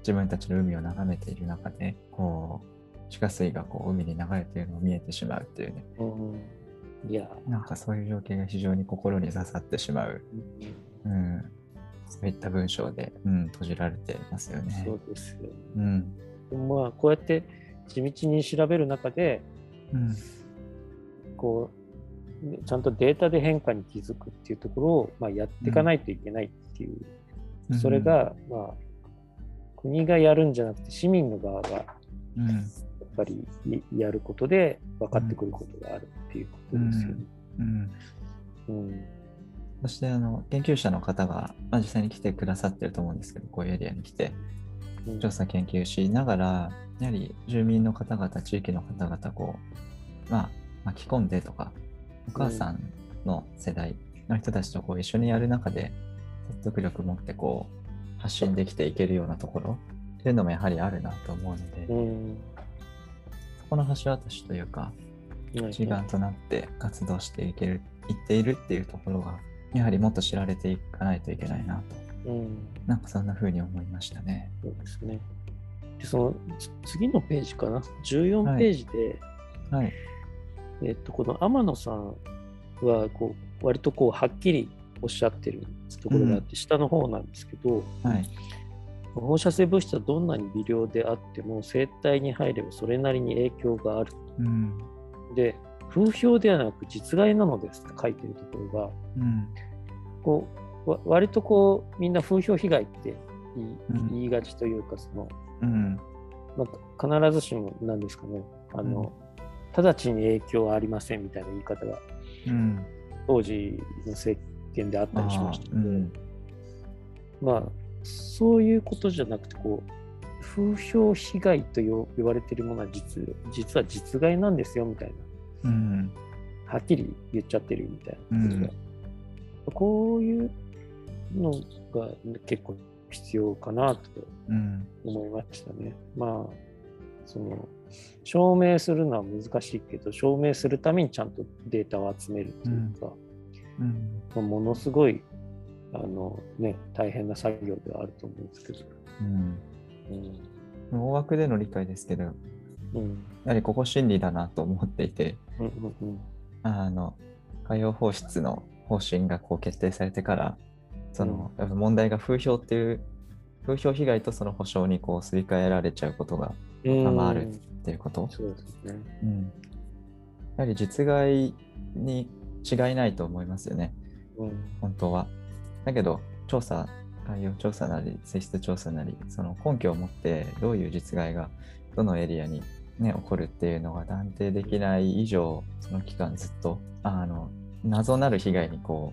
[SPEAKER 2] 自分たちの海を眺めている中でこう地下水がこう海に流れているのを見えてしまうっていうね。
[SPEAKER 1] うん。いや、
[SPEAKER 2] なんかそういう情景が非常に心に刺さってしまう、
[SPEAKER 1] うん。
[SPEAKER 2] うん、そういった文章で、うん、閉じられていますよね。
[SPEAKER 1] そうですよね。
[SPEAKER 2] うん。
[SPEAKER 1] まあ、こうやって地道に調べる中で、
[SPEAKER 2] うん。
[SPEAKER 1] こう、ねちゃんとデータで変化に気づくっていうところを、まあ、やっていかないといけないっていう、
[SPEAKER 2] うん。
[SPEAKER 1] それが、まあ、国がやるんじゃなくて市民の側がや
[SPEAKER 2] うん
[SPEAKER 1] っぱりいやることで分かってくることがあるっていうことですよね。
[SPEAKER 2] うん
[SPEAKER 1] うん。
[SPEAKER 2] そしてあの研究者の方が、まあ、実際に来てくださってると思うんですけどこういうエリアに来て
[SPEAKER 1] うん
[SPEAKER 2] 調査研究しながらやはり住民の方々地域の方々こう、まあ、巻き込んでとかお母さんの世代の人たちとこう一緒にやる中で説得力持ってこう発信できていけるようなところっていうのもやはりあるなと思うので、
[SPEAKER 1] うん。
[SPEAKER 2] そこの橋渡しというか
[SPEAKER 1] はい
[SPEAKER 2] 一丸となって活動していけるいっているっていうところがやはりもっと知られていかないといけないなと
[SPEAKER 1] うん。
[SPEAKER 2] なんかそんな風に思いましたね。
[SPEAKER 1] そうですね。で、そのつ次のページかな？14ページで、
[SPEAKER 2] はい。
[SPEAKER 1] えっと、この天野さんはこう割とこうはっきりおっしゃってるところがあって、下の方なんですけど、
[SPEAKER 2] はい。
[SPEAKER 1] 放射性物質はどんなに微量であっても生態に入ればそれなりに影響がある。
[SPEAKER 2] うん。
[SPEAKER 1] で、風評ではなく実害なのですって書いてるところが、
[SPEAKER 2] うん。
[SPEAKER 1] こうわ割とこうみんな風評被害って言い,、がちというかその、
[SPEAKER 2] うん。
[SPEAKER 1] まあ、必ずしもなんですかねあの、直ちに影響はありませんみたいな言い方が
[SPEAKER 2] うん。
[SPEAKER 1] 当時の政権であったりしましたけど、
[SPEAKER 2] うん。
[SPEAKER 1] まあそういうことじゃなくてこう風評被害とよ言われているものは実実は実害なんですよみたいな
[SPEAKER 2] うん。
[SPEAKER 1] はっきり言っちゃってるみたいなことが、こういうのが結構必要かなと
[SPEAKER 2] うん。
[SPEAKER 1] 思いましたね。まあその証明するのは難しいけど証明するためにちゃんとデータを集めるっていうか、
[SPEAKER 2] うん。
[SPEAKER 1] まあものすごいあの、ね、大変な作業ではあると思うんですけど。
[SPEAKER 2] うん。
[SPEAKER 1] うん
[SPEAKER 2] 大枠での理解ですけど、や
[SPEAKER 1] うん
[SPEAKER 2] はりここ真理だなと思っていて、
[SPEAKER 1] うんうんうん
[SPEAKER 2] あの、海洋放出の方針がこう決定されてから、その、やっぱ問題が風評っていう、風評被害とその保障にこうすり替えられちゃうことが
[SPEAKER 1] うん
[SPEAKER 2] まああるっていうこと。
[SPEAKER 1] そうですね。
[SPEAKER 2] うん。やはり実害に違いないと思いますよね。
[SPEAKER 1] うん
[SPEAKER 2] 本当は。だけど、調査、海洋調査なり、性質調査なり、その根拠を持って、どういう実害がどのエリアに、ね、起こるっていうのが断定できない以上、その期間ずっと、あの、謎なる被害にこ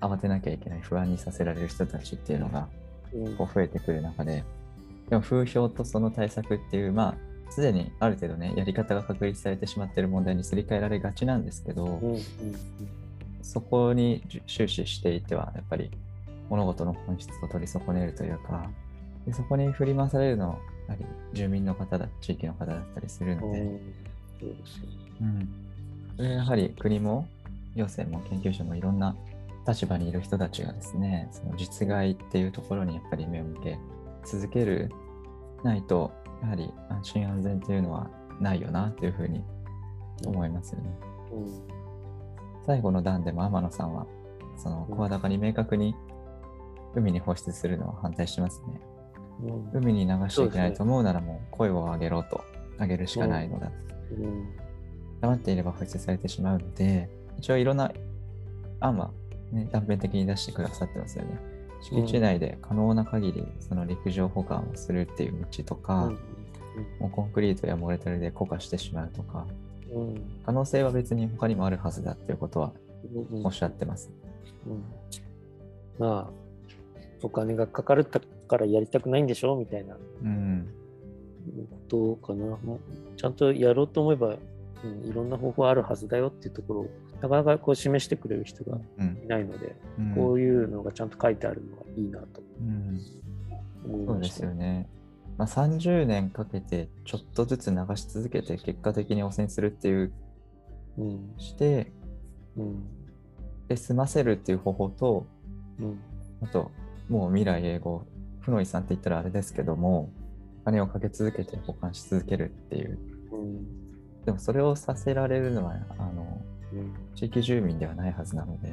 [SPEAKER 2] う、慌てなきゃいけない、不安にさせられる人たちっていうのが、
[SPEAKER 1] うん
[SPEAKER 2] こう増えてくる中で、でも風評とその対策っていう、まあ、すでにある程度ね、やり方が確立されてしまっている問題にすり替えられがちなんですけど、
[SPEAKER 1] うんうん
[SPEAKER 2] そこに終始していては、やっぱり物事の本質を取り損ねるというか、でそこに振り回されるのは、やはり住民の方だ、地域の方だったりするので、
[SPEAKER 1] うん
[SPEAKER 2] やはり国も行政も研究者もいろんな立場にいる人たちがですね、その実害っていうところにやっぱり目を向け続けるないと、やはり安心安全っていうのはないよなっていうふうに思いますよね。
[SPEAKER 1] うん
[SPEAKER 2] 最後の段でも天野さんは、その声高に明確に海に放出するのは反対してますね。
[SPEAKER 1] うん
[SPEAKER 2] 海に流しちゃいけないと思うならもう声を上げろと、上げるしかないのだ。
[SPEAKER 1] うん
[SPEAKER 2] 黙っていれば放出されてしまうので、一応いろんな案は、ね、断片的に出してくださってますよね。敷地内で可能な限りその陸上保管をするっていう道とか、もうコンクリートやモルタルで固化してしまうとか、
[SPEAKER 1] うん。
[SPEAKER 2] 可能性は別に他にもあるはずだっていうことは
[SPEAKER 1] うん。うん
[SPEAKER 2] おっしゃってます。
[SPEAKER 1] うん。まあ、お金がかかるからやりたくないんでしょ？みたいな。
[SPEAKER 2] うん。
[SPEAKER 1] ことかな。ちゃんとやろうと思えば、うん、いろんな方法あるはずだよっていうところを、なかなかこう示してくれる人が
[SPEAKER 2] うん。
[SPEAKER 1] いないので、
[SPEAKER 2] うん。
[SPEAKER 1] こういうのがちゃんと書いてあるのがいいなと
[SPEAKER 2] うん。
[SPEAKER 1] 思い
[SPEAKER 2] そうで
[SPEAKER 1] ました。
[SPEAKER 2] すよね。まあ、30年かけてちょっとずつ流し続けて結果的に汚染するっていう
[SPEAKER 1] うん。
[SPEAKER 2] して
[SPEAKER 1] うん。
[SPEAKER 2] で済ませるっていう方法と
[SPEAKER 1] うん。
[SPEAKER 2] あともう未来永劫負の遺産って言ったらあれですけどもお金をかけ続けて保管し続けるっていう。
[SPEAKER 1] うん。
[SPEAKER 2] でもそれをさせられるのはあの
[SPEAKER 1] うん
[SPEAKER 2] 地域住民ではないはずなので、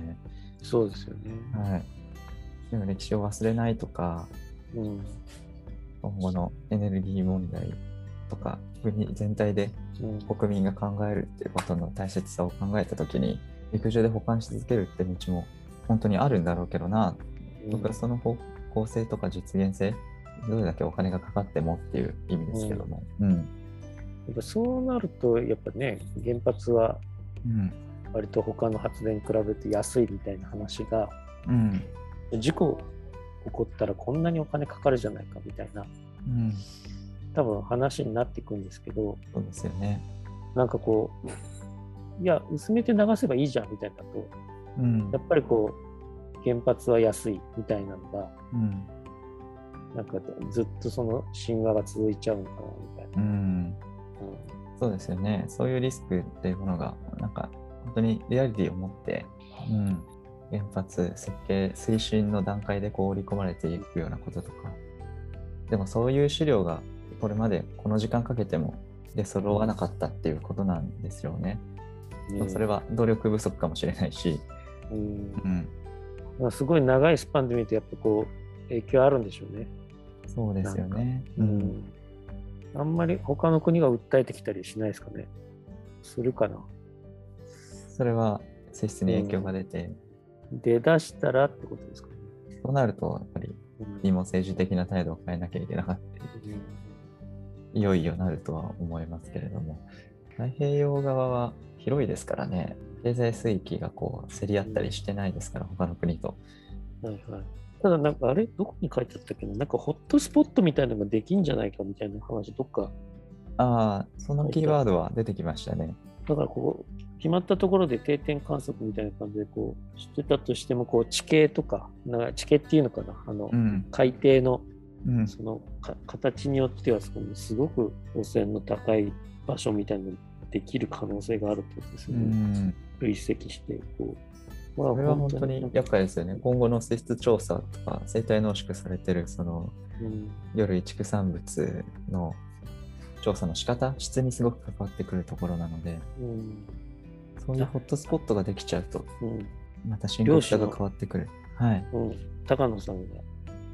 [SPEAKER 1] そうですよね。
[SPEAKER 2] はい、でも歴史を忘れないとか
[SPEAKER 1] うん。
[SPEAKER 2] 今後のエネルギー問題とか国全体で
[SPEAKER 1] うん。
[SPEAKER 2] 国民が考えるっていうことの大切さを考えた時に陸上で保管し続けるって道も本当にあるんだろうけどな。僕はその方向性とか実現性どれだけお金がかかってもっていう意味ですけども。うん。
[SPEAKER 1] やっぱそうなると、やっぱね、原発は
[SPEAKER 2] うん
[SPEAKER 1] 割と他の発電に比べて安いみたいな話が、
[SPEAKER 2] うん。
[SPEAKER 1] 事故起こったらこんなにお金かかるじゃないかみたいな、
[SPEAKER 2] うん。
[SPEAKER 1] 多分話になっていくんですけど、
[SPEAKER 2] そうですよね。
[SPEAKER 1] なんかこう、いや、薄めて流せばいいじゃんみたいなと、
[SPEAKER 2] うん。
[SPEAKER 1] やっぱりこう、原発は安いみたいなのが、
[SPEAKER 2] うん。
[SPEAKER 1] なんかずっとその神話が続いちゃうのかなみたいな。
[SPEAKER 2] うん。そうですよね。そういうリスクっていうものがなんか本当にリアリティを持って、うん、原発設計推進の段階でこう織り込まれていくようなこととかでもそういう資料がこれまでこの時間かけてもで揃わなかったっていうことなんですよね。それは努力不足かもしれないし、
[SPEAKER 1] うん
[SPEAKER 2] うん、
[SPEAKER 1] まあすごい長いスパンで見ると、やっぱこう、影響あるんでしょうね。
[SPEAKER 2] そうですよね。
[SPEAKER 1] う
[SPEAKER 2] うん
[SPEAKER 1] ん。あんまり他の国が訴えてきたりしないですかね。するかな。
[SPEAKER 2] それは性質に影響が出て、
[SPEAKER 1] 出だしたらってことですか？ね。
[SPEAKER 2] そうなるとやっぱり
[SPEAKER 1] うん
[SPEAKER 2] 国も政治的な態度を変えなきゃいけなかったりいよいよなるとは思いますけれども、太平洋側は広いですからね、経済水域がこう競り合ったりしてないですから、他の国と。
[SPEAKER 1] はいはい。ただなんかあれ？どこに書いてあったっけな？なんかホットスポットみたいなのができんじゃないかみたいな話どっか。
[SPEAKER 2] ああ、そのキーワードは出てきましたね。
[SPEAKER 1] だからこう決まったところで定点観測みたいな感じでこうしてたとしてもこう地形とかなんか地形っていうのかなあの、
[SPEAKER 2] うん。
[SPEAKER 1] 海底の
[SPEAKER 2] うん。
[SPEAKER 1] そのか形によってはそのすごく汚染の高い場所みたいなのができる可能性があるってことです
[SPEAKER 2] う
[SPEAKER 1] よね。
[SPEAKER 2] ん、
[SPEAKER 1] 累積してこう。ま
[SPEAKER 2] これは本当に厄介ですよね。今後の水質調査とか、生態濃縮されてるその
[SPEAKER 1] うん
[SPEAKER 2] 魚類畜産物の調査の仕方、質にすごく関わってくるところなので、
[SPEAKER 1] うん
[SPEAKER 2] そういうホットスポットができちゃうと、
[SPEAKER 1] うん
[SPEAKER 2] また深刻さが変わってくる。はい。
[SPEAKER 1] うん、高野さんが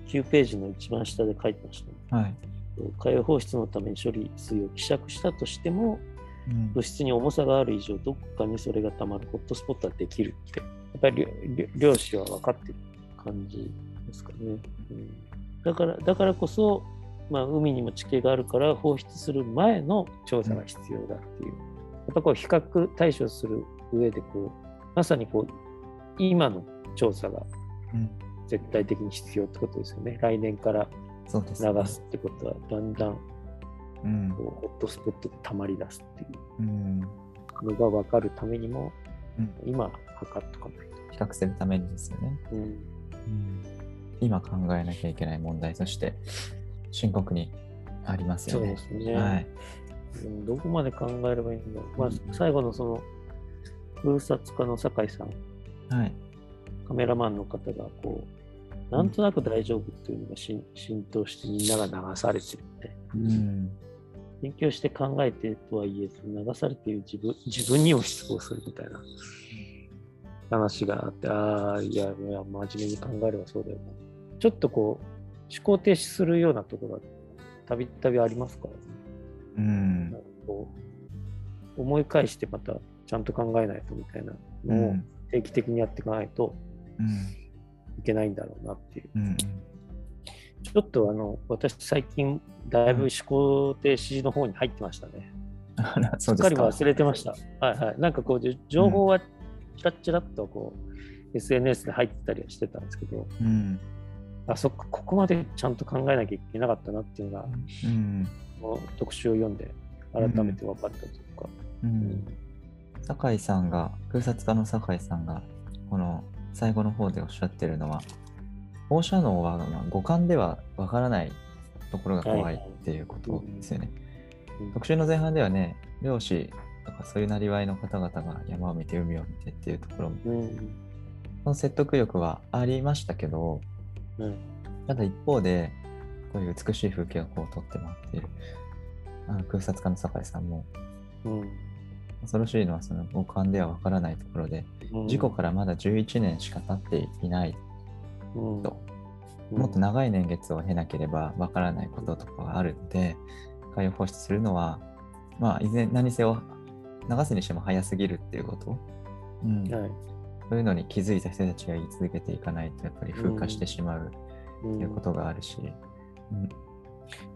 [SPEAKER 1] 9ページの一番下で書いてました、
[SPEAKER 2] はい。
[SPEAKER 1] 海洋放出のために処理水を希釈したとしても、
[SPEAKER 2] うん
[SPEAKER 1] 物質に重さがある以上、どこかにそれがたまるホットスポットはできるって、やっぱり漁師は分かってる感じですかね。うん、だからだからこそ、まあ、海にも地形があるから、放出する前の調査が必要だっていう。やっぱこう比較対処する上でこう、まさにこう今の調査が
[SPEAKER 2] うん
[SPEAKER 1] 絶対的に必要ってことですよね。来年から流すってことは、だんだん
[SPEAKER 2] うん
[SPEAKER 1] こうホットスポットで溜まり出すっていう。
[SPEAKER 2] うん
[SPEAKER 1] のが分かるためにも、
[SPEAKER 2] うん
[SPEAKER 1] 今測っとかないと。
[SPEAKER 2] 比較するためにですよね。
[SPEAKER 1] うん
[SPEAKER 2] 今考えなきゃいけない問題として深刻にあります
[SPEAKER 1] そう
[SPEAKER 2] よね。
[SPEAKER 1] ですね、
[SPEAKER 2] はい。
[SPEAKER 1] うんどこまで考えればいいんだろう。まあ、最後のその、風察家の酒井さん、
[SPEAKER 2] はい。
[SPEAKER 1] カメラマンの方が、こう、なんとなく大丈夫っていうのがし浸透してみんなが流されてるみたいな。
[SPEAKER 2] うん。
[SPEAKER 1] 勉強して考えてとはいえ、流されている自分自分にも失望するみたいな話があって、ああ、いや、いや、真面目に考えればそうだよな。ちょっとこう、思考停止するようなところがたびたびありますか？らね。
[SPEAKER 2] うん
[SPEAKER 1] 思い返してまたちゃんと考えないとみたいな
[SPEAKER 2] う
[SPEAKER 1] のを
[SPEAKER 2] ん
[SPEAKER 1] 定期的にやっていかないと
[SPEAKER 2] うん
[SPEAKER 1] いけないんだろうなっていう。
[SPEAKER 2] うん
[SPEAKER 1] ちちょっとあの私最近だいぶ思考停止の方に入ってましたね。すっかり忘れてました。はいはい。なんかこうじ情報はちらっちらっとこう、SNS で入ってたりはしてたんですけど、
[SPEAKER 2] うん。
[SPEAKER 1] あそっかここまでちゃんと考えなきゃいけなかったなっていうのが、
[SPEAKER 2] うん。
[SPEAKER 1] この特集を読んで改めて分かったというか。
[SPEAKER 2] うん。酒井さんが、空撮家の酒井さんが、この最後の方でおっしゃってるのは、放射能はまあ五感ではわからないところが怖いっていうことですよね。
[SPEAKER 1] うん
[SPEAKER 2] 特集の前半ではね、漁師とかそういうなりわいの方々が山を見て海を見てっていうところも、
[SPEAKER 1] うん
[SPEAKER 2] その説得力はありましたけど、
[SPEAKER 1] うん
[SPEAKER 2] ただ一方で、こういう美しい風景をこう撮って回っている。あの空撮家の酒井さんも、
[SPEAKER 1] うん。
[SPEAKER 2] 恐ろしいのはその五感ではわからないところで、
[SPEAKER 1] うん。
[SPEAKER 2] 事故からまだ11年しか経っていない。
[SPEAKER 1] うん。
[SPEAKER 2] と、もっと長い年月を経なければわからないこととかがあるので、海洋放出するのは、まあ、いずれ何せを流すにしても早すぎるっていうこと、うん。
[SPEAKER 1] はい。
[SPEAKER 2] そういうのに気づいた人たちが言い続けていかないと、やっぱり風化してしまう
[SPEAKER 1] うん
[SPEAKER 2] っていうことがあるし、うん。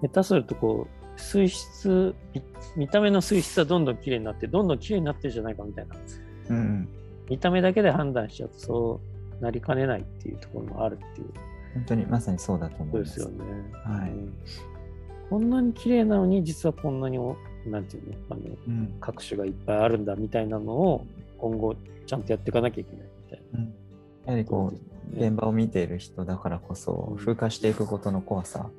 [SPEAKER 1] 下手するとこう水質見見た目の水質はどんどん綺麗になってどんどん綺麗になってるじゃないかみたいな。
[SPEAKER 2] うんうん。
[SPEAKER 1] 見た目だけで判断しちゃうとそうなりかねないっていうところもあるっていう。
[SPEAKER 2] 本当にまさにそうだと思
[SPEAKER 1] そう
[SPEAKER 2] います。
[SPEAKER 1] ですよね。
[SPEAKER 2] はい。
[SPEAKER 1] うん。こんなに綺麗なのに実はこんなにおなんていうの？あの
[SPEAKER 2] うん。
[SPEAKER 1] 各種がいっぱいあるんだみたいなのを今後ちゃんとやっていかなきゃいけないみたい
[SPEAKER 2] うん。やはりこう、
[SPEAKER 1] な。
[SPEAKER 2] 現場を見ている人だからこそ
[SPEAKER 1] うん、
[SPEAKER 2] 風化していくことの怖さ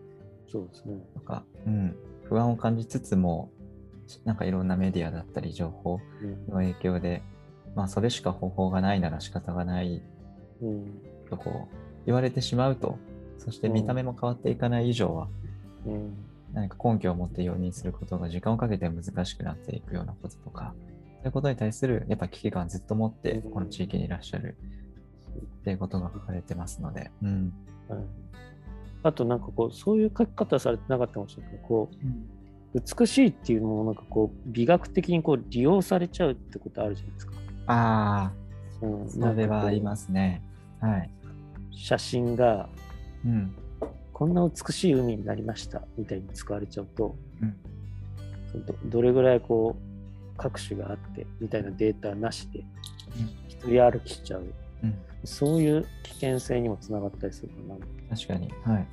[SPEAKER 1] そうですね。
[SPEAKER 2] とか、うん、不安を感じつつも、なんかいろんなメディアだったり情報
[SPEAKER 1] うん。
[SPEAKER 2] の影響で、まあそれしか方法がないなら仕方がない
[SPEAKER 1] うん。
[SPEAKER 2] とこう言われてしまうと、そして見た目も変わっていかない以上は、
[SPEAKER 1] うん。
[SPEAKER 2] 何か根拠を持って容認することが時間をかけて難しくなっていくようなこととか、そういうことに対するやっぱ危機感ずっと持って
[SPEAKER 1] うん。
[SPEAKER 2] この地域にいらっしゃるっていうことが書かれてますので、うん。
[SPEAKER 1] はいあとなんかこうそういう書き方されてなかったかもしれないけどこう美しいっていうのもなんかこう美学的にこう利用されちゃうってことあるじゃないですか。
[SPEAKER 2] あ
[SPEAKER 1] うん
[SPEAKER 2] あ、それはありますね。はい。
[SPEAKER 1] 写真が
[SPEAKER 2] うん。
[SPEAKER 1] こんな美しい海になりましたみたいに使われちゃうと
[SPEAKER 2] うん。
[SPEAKER 1] どどれぐらいこう各種があってみたいなデータなしで一人歩きしちゃう
[SPEAKER 2] うん。
[SPEAKER 1] そういう危険性にもつながったりするかな。
[SPEAKER 2] 確かに。はい。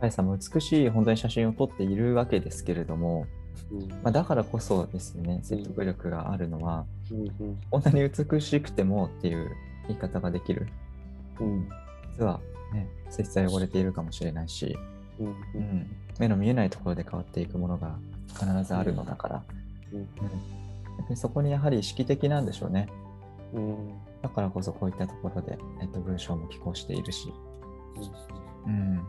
[SPEAKER 2] 高井さんも美しい本当に写真を撮っているわけですけれども、
[SPEAKER 1] うん。
[SPEAKER 2] まあ、だからこそですね、説得力があるのは、
[SPEAKER 1] うんうん。
[SPEAKER 2] こんなに美しくてもっていう言い方ができる。
[SPEAKER 1] うん。
[SPEAKER 2] 実はね、水質は汚れているかもしれないし、
[SPEAKER 1] うん
[SPEAKER 2] う
[SPEAKER 1] うん。
[SPEAKER 2] ん、目の見えないところで変わっていくものが必ずあるのだから、
[SPEAKER 1] うん。
[SPEAKER 2] うん。そこにやはり意識的なんでしょうね。
[SPEAKER 1] うん
[SPEAKER 2] だからこそこういったところで、えっと、文章も寄稿しているし、うん、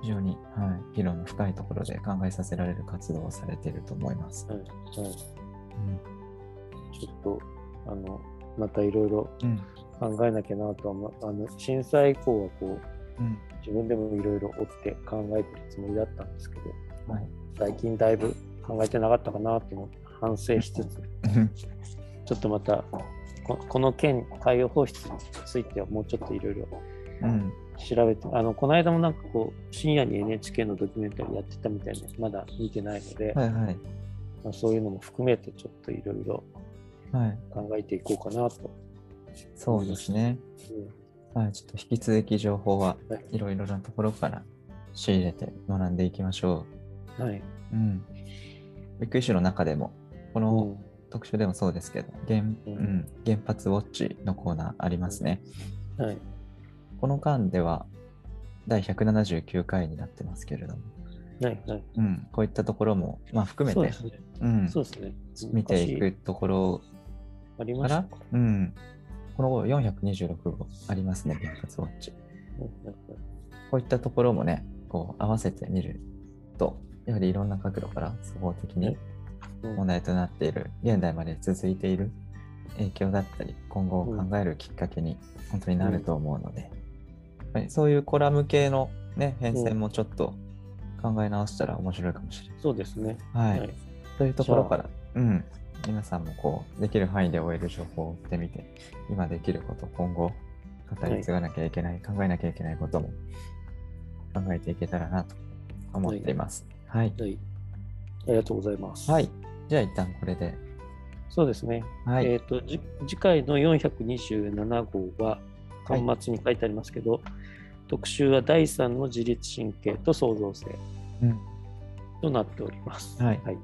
[SPEAKER 2] 非常に、はい、議論の深いところで考えさせられる活動をされていると思います。
[SPEAKER 1] はいはい。
[SPEAKER 2] うん。
[SPEAKER 1] ちょっとあのまたいろいろ
[SPEAKER 2] うん。
[SPEAKER 1] 考えなきゃなとは思う。あの震災以降はこう
[SPEAKER 2] うん。
[SPEAKER 1] 自分でもいろいろ追って考えてるつもりだったんですけど
[SPEAKER 2] はい。
[SPEAKER 1] 最近だいぶ考えてなかったかなと思って反省しつつちょっとまたここの件海洋放出についてはもうちょっといろいろ
[SPEAKER 2] うん
[SPEAKER 1] 調べてあのこの間もなんかこう深夜に NHK のドキュメンタリーやってたみたいでまだ見てないので、
[SPEAKER 2] はいはい
[SPEAKER 1] まあ、そういうのも含めてちょっといろいろ
[SPEAKER 2] はい
[SPEAKER 1] 考えていこうかなと。
[SPEAKER 2] そうですね。はい、ちょっと引き続き情報は
[SPEAKER 1] はい
[SPEAKER 2] いろいろなところから仕入れて学んでいきましょ
[SPEAKER 1] はい。
[SPEAKER 2] う。うん。ビッグイシュの中でも、こ
[SPEAKER 1] う
[SPEAKER 2] の
[SPEAKER 1] ん
[SPEAKER 2] 特集でもそうですけど、原,、う
[SPEAKER 1] うん
[SPEAKER 2] ん、原発ウォッチのコーナーありますね。
[SPEAKER 1] はい。
[SPEAKER 2] この間では第179回になってますけれども、
[SPEAKER 1] はい。はい。
[SPEAKER 2] うん、こういったところも、まあ、含めて
[SPEAKER 1] そうですね。
[SPEAKER 2] うん、
[SPEAKER 1] そうですね。
[SPEAKER 2] 見ていくところ
[SPEAKER 1] 昔あり
[SPEAKER 2] から
[SPEAKER 1] まし
[SPEAKER 2] うん、この後426号ありますね、原発ウォッチ。こういったところもね、こう合わせてみると、やはりいろんな角度から総合的に
[SPEAKER 1] うん
[SPEAKER 2] 問題となっている、現代まで続いている影響だったり、今後を考えるきっかけに本当になると思うので、やっぱりそういうコラム系の、ね、変遷もちょっと考え直したら面白いかもしれない。
[SPEAKER 1] そうですね。
[SPEAKER 2] はい。というところから、うん、皆さんもこう、できる範囲で終える情報を追ってみて、今できること、今後、語り継がなきゃいけない、考えなきゃいけないことも考えていけたらなと思っています。はい。
[SPEAKER 1] はい。ありがとうございます。
[SPEAKER 2] はい。じゃあ一旦これで。
[SPEAKER 1] そうですね。
[SPEAKER 2] はい。
[SPEAKER 1] えっ、と、じ次回の427号は、
[SPEAKER 2] はい
[SPEAKER 1] 端末に書いてありますけど、特集は第3の自律神経と創造性
[SPEAKER 2] うん
[SPEAKER 1] となっております。
[SPEAKER 2] はい
[SPEAKER 1] はい。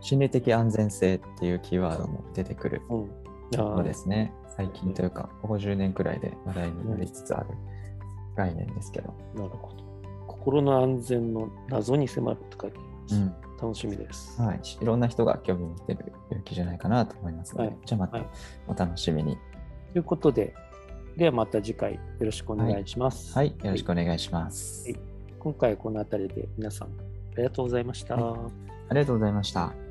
[SPEAKER 2] 心理的安全性っていうキーワードも出てくる
[SPEAKER 1] うん。あ
[SPEAKER 2] そう
[SPEAKER 1] ー
[SPEAKER 2] ですね。最近というか、ここ10年くらいで話題になりつつある概念ですけど。
[SPEAKER 1] なるほど。心の安全の謎に迫るって書いてあります。
[SPEAKER 2] うん。
[SPEAKER 1] 楽しみです。
[SPEAKER 2] はい。いろんな人が興味持ってる領域じゃないかなと思いますので、
[SPEAKER 1] はい
[SPEAKER 2] じゃあまた
[SPEAKER 1] はい
[SPEAKER 2] お楽しみに。
[SPEAKER 1] ということで、ではまた次回よろしくお願いします。
[SPEAKER 2] はい。よろしくお願いします。
[SPEAKER 1] はい今回はこの辺りで皆さんありがとうございました。
[SPEAKER 2] はありがとうございました。